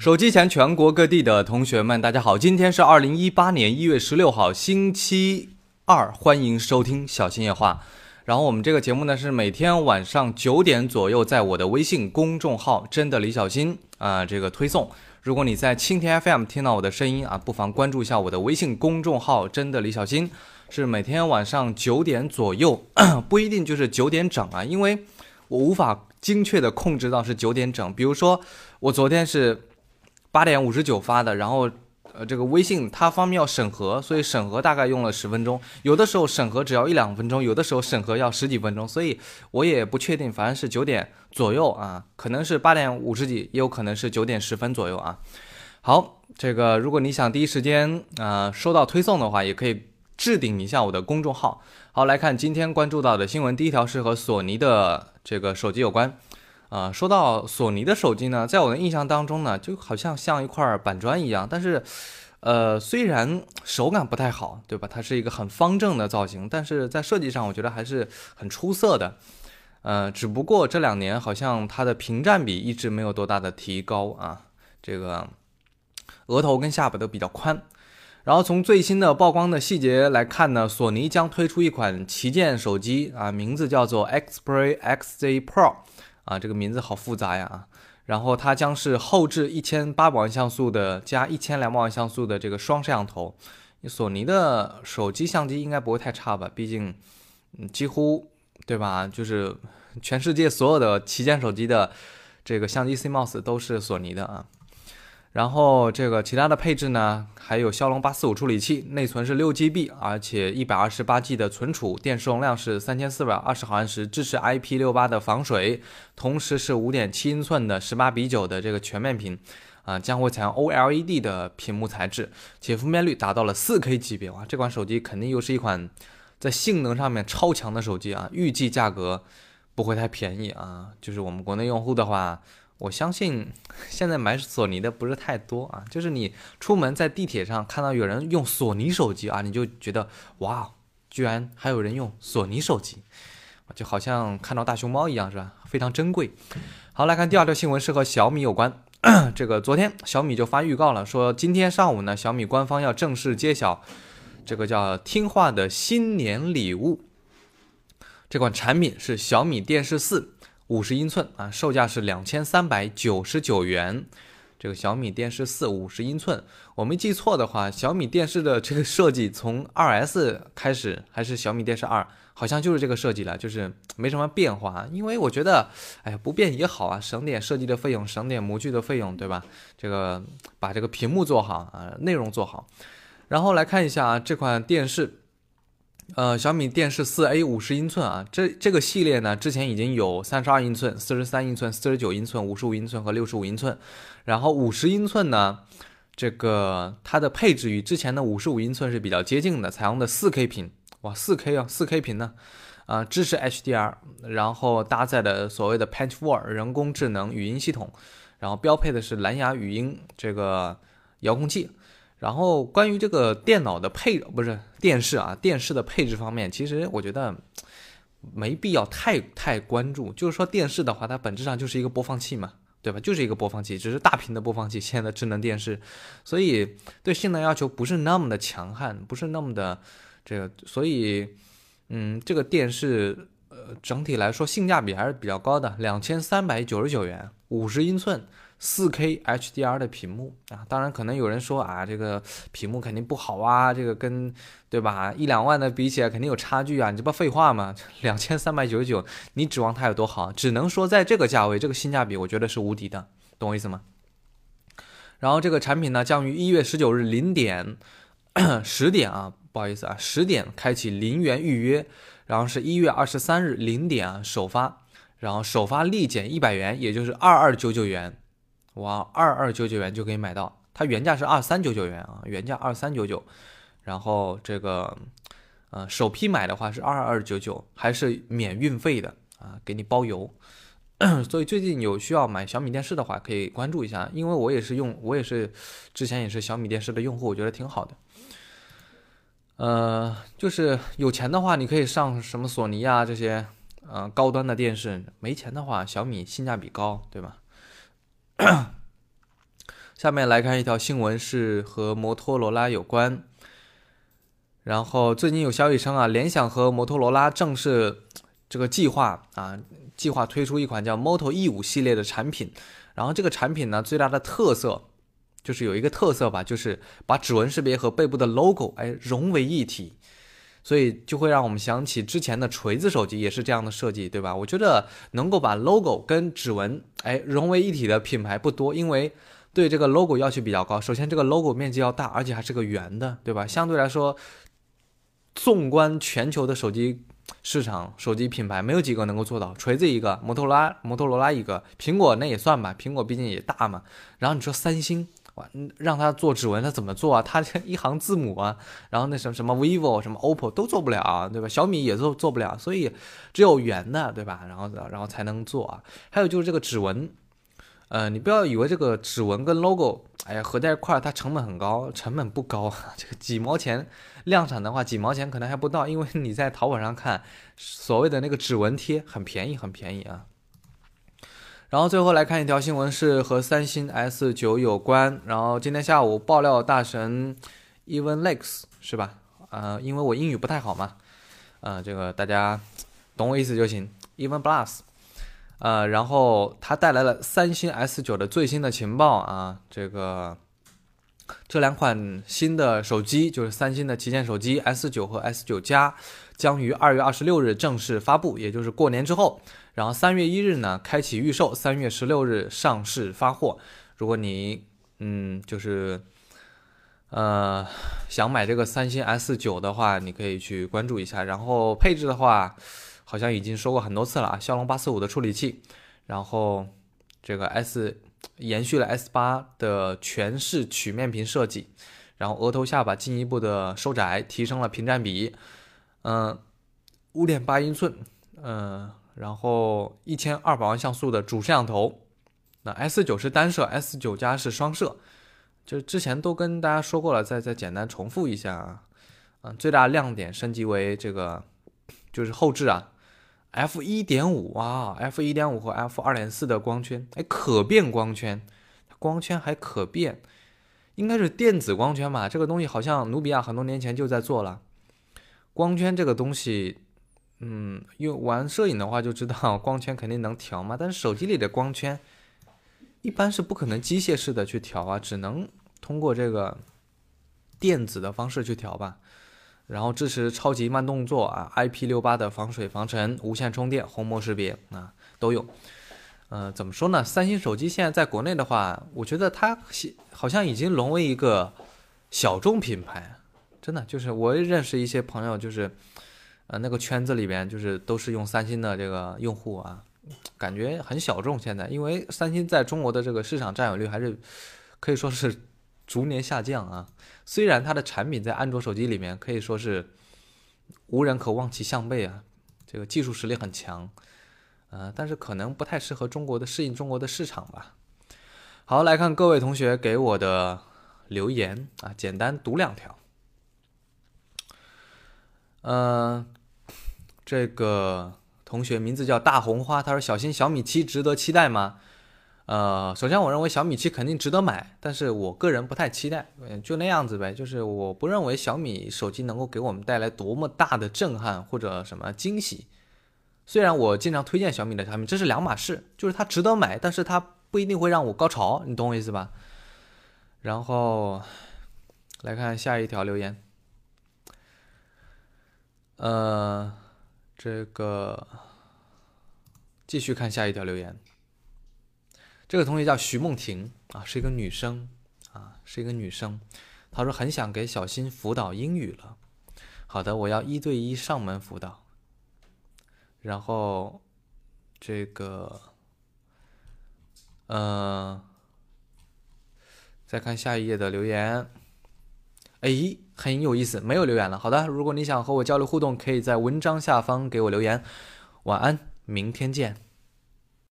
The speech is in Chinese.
手机前全国各地的同学们，大家好，今天是二零一八年一月十六号，星期二，欢迎收听小新夜话。然后我们这个节目呢是每天晚上九点左右，在我的微信公众号“真的李小新”啊这个推送。如果你在蜻蜓 FM 听到我的声音啊，不妨关注一下我的微信公众号“真的李小新”，是每天晚上九点左右，不一定就是九点整啊，因为我无法精确的控制到是九点整。比如说我昨天是。八点五十九发的，然后，呃，这个微信它方面要审核，所以审核大概用了十分钟。有的时候审核只要一两分钟，有的时候审核要十几分钟，所以我也不确定，反正是九点左右啊，可能是八点五十几，也有可能是九点十分左右啊。好，这个如果你想第一时间啊收到推送的话，也可以置顶一下我的公众号。好，来看今天关注到的新闻，第一条是和索尼的这个手机有关。啊，说到索尼的手机呢，在我的印象当中呢，就好像像一块板砖一样。但是，呃，虽然手感不太好，对吧？它是一个很方正的造型，但是在设计上，我觉得还是很出色的。呃，只不过这两年好像它的屏占比一直没有多大的提高啊。这个额头跟下巴都比较宽。然后从最新的曝光的细节来看呢，索尼将推出一款旗舰手机啊，名字叫做 Xperia XZ Pro。啊，这个名字好复杂呀啊！然后它将是后置一千八百万像素的加一千两百万像素的这个双摄像头。索尼的手机相机应该不会太差吧？毕竟，嗯，几乎对吧？就是全世界所有的旗舰手机的这个相机 CMOS 都是索尼的啊。然后这个其他的配置呢，还有骁龙八四五处理器，内存是六 GB，而且一百二十八 G 的存储，电池容量是三千四百二十毫安时，支持 IP 六八的防水，同时是五点七英寸的十八比九的这个全面屏，啊，将会采用 OLED 的屏幕材质，且分辨率达到了四 K 级别，哇，这款手机肯定又是一款在性能上面超强的手机啊，预计价格不会太便宜啊，就是我们国内用户的话。我相信现在买索尼的不是太多啊，就是你出门在地铁上看到有人用索尼手机啊，你就觉得哇，居然还有人用索尼手机，就好像看到大熊猫一样，是吧？非常珍贵。好，来看第二条新闻，是和小米有关。这个昨天小米就发预告了，说今天上午呢，小米官方要正式揭晓这个叫听话的新年礼物。这款产品是小米电视四。五十英寸啊，售价是两千三百九十九元。这个小米电视四五十英寸，我没记错的话，小米电视的这个设计从二 S 开始，还是小米电视二，好像就是这个设计了，就是没什么变化。因为我觉得，哎呀，不变也好啊，省点设计的费用，省点模具的费用，对吧？这个把这个屏幕做好啊，内容做好。然后来看一下，这款电视。呃，小米电视四 A 五十英寸啊，这这个系列呢，之前已经有三十二英寸、四十三英寸、四十九英寸、五十五英寸和六十五英寸。然后五十英寸呢，这个它的配置与之前的五十五英寸是比较接近的，采用的四 K 屏，哇，四 K 啊，四 K 屏呢，啊，支持 HDR，然后搭载的所谓的 p a n c h Four 人工智能语音系统，然后标配的是蓝牙语音这个遥控器。然后关于这个电脑的配不是电视啊，电视的配置方面，其实我觉得没必要太太关注。就是说电视的话，它本质上就是一个播放器嘛，对吧？就是一个播放器，只是大屏的播放器。现在的智能电视，所以对性能要求不是那么的强悍，不是那么的这个，所以嗯，这个电视呃整体来说性价比还是比较高的，两千三百九十九元，五十英寸。四 K HDR 的屏幕啊，当然可能有人说啊，这个屏幕肯定不好啊，这个跟对吧一两万的比起来肯定有差距啊，你这不废话吗？两千三百九十九，你指望它有多好？只能说在这个价位，这个性价比，我觉得是无敌的，懂我意思吗？然后这个产品呢，将于一月十九日零点十点啊，不好意思啊，十点开启零元预约，然后是一月二十三日零点啊首发，然后首发立减一百元，也就是二二九九元。哇，二二九九元就可以买到，它原价是二三九九元啊，原价二三九九，然后这个，呃，首批买的话是二二九九，还是免运费的啊，给你包邮。所以最近有需要买小米电视的话，可以关注一下，因为我也是用，我也是之前也是小米电视的用户，我觉得挺好的。呃，就是有钱的话，你可以上什么索尼啊这些，呃，高端的电视；没钱的话，小米性价比高，对吧？下面来看一条新闻，是和摩托罗拉有关。然后最近有消息称啊，联想和摩托罗拉正式这个计划啊，计划推出一款叫 Moto E5 系列的产品。然后这个产品呢，最大的特色就是有一个特色吧，就是把指纹识别和背部的 logo 哎融为一体，所以就会让我们想起之前的锤子手机也是这样的设计，对吧？我觉得能够把 logo 跟指纹哎融为一体的品牌不多，因为对这个 logo 要求比较高。首先这个 logo 面积要大，而且还是个圆的，对吧？相对来说。纵观全球的手机市场，手机品牌没有几个能够做到。锤子一个，摩托罗拉摩托罗拉一个，苹果那也算吧，苹果毕竟也大嘛。然后你说三星，让他做指纹，他怎么做啊？他一行字母啊，然后那什么什么 vivo 什么 oppo 都做不了，对吧？小米也做做不了，所以只有圆的，对吧？然后然后才能做啊。还有就是这个指纹。呃，你不要以为这个指纹跟 logo，哎呀，合在一块儿，它成本很高，成本不高，这个几毛钱量产的话，几毛钱可能还不到，因为你在淘宝上看，所谓的那个指纹贴很便宜，很便宜啊。然后最后来看一条新闻，是和三星 S 九有关。然后今天下午爆料大神 Even Lex 是吧？呃，因为我英语不太好嘛，呃，这个大家懂我意思就行。Even Plus。呃，然后他带来了三星 S9 的最新的情报啊，这个这两款新的手机就是三星的旗舰手机 S9 和 S9 加，将于二月二十六日正式发布，也就是过年之后。然后三月一日呢开启预售，三月十六日上市发货。如果你嗯就是呃想买这个三星 S 九的话，你可以去关注一下。然后配置的话。好像已经说过很多次了啊，骁龙八四五的处理器，然后这个 S 延续了 S 八的全视曲面屏设计，然后额头下巴进一步的收窄，提升了屏占比，嗯，五点八英寸，嗯，然后一千二百万像素的主摄像头，那 S 九是单摄，S 九加是双摄，就之前都跟大家说过了，再再简单重复一下啊，嗯，最大亮点升级为这个就是后置啊。F 一点五啊，F 一点五和 F 二点四的光圈，哎，可变光圈，光圈还可变，应该是电子光圈吧？这个东西好像努比亚很多年前就在做了。光圈这个东西，嗯，用玩摄影的话就知道，光圈肯定能调嘛。但是手机里的光圈，一般是不可能机械式的去调啊，只能通过这个电子的方式去调吧。然后支持超级慢动作啊，IP 六八的防水防尘，无线充电，虹膜识别啊都有。呃，怎么说呢？三星手机现在在国内的话，我觉得它好像已经沦为一个小众品牌，真的就是我认识一些朋友，就是呃那个圈子里边就是都是用三星的这个用户啊，感觉很小众。现在因为三星在中国的这个市场占有率还是可以说是。逐年下降啊，虽然它的产品在安卓手机里面可以说是无人可望其项背啊，这个技术实力很强，呃，但是可能不太适合中国的适应中国的市场吧。好，来看各位同学给我的留言啊，简单读两条。嗯，这个同学名字叫大红花，他说：“小新小米七值得期待吗？”呃，首先我认为小米七肯定值得买，但是我个人不太期待，嗯，就那样子呗。就是我不认为小米手机能够给我们带来多么大的震撼或者什么惊喜。虽然我经常推荐小米的产品，这是两码事，就是它值得买，但是它不一定会让我高潮，你懂我意思吧？然后来看下一条留言，呃，这个继续看下一条留言。这个同学叫徐梦婷啊，是一个女生啊，是一个女生。她说很想给小新辅导英语了。好的，我要一对一上门辅导。然后这个，呃，再看下一页的留言。哎，很有意思，没有留言了。好的，如果你想和我交流互动，可以在文章下方给我留言。晚安，明天见。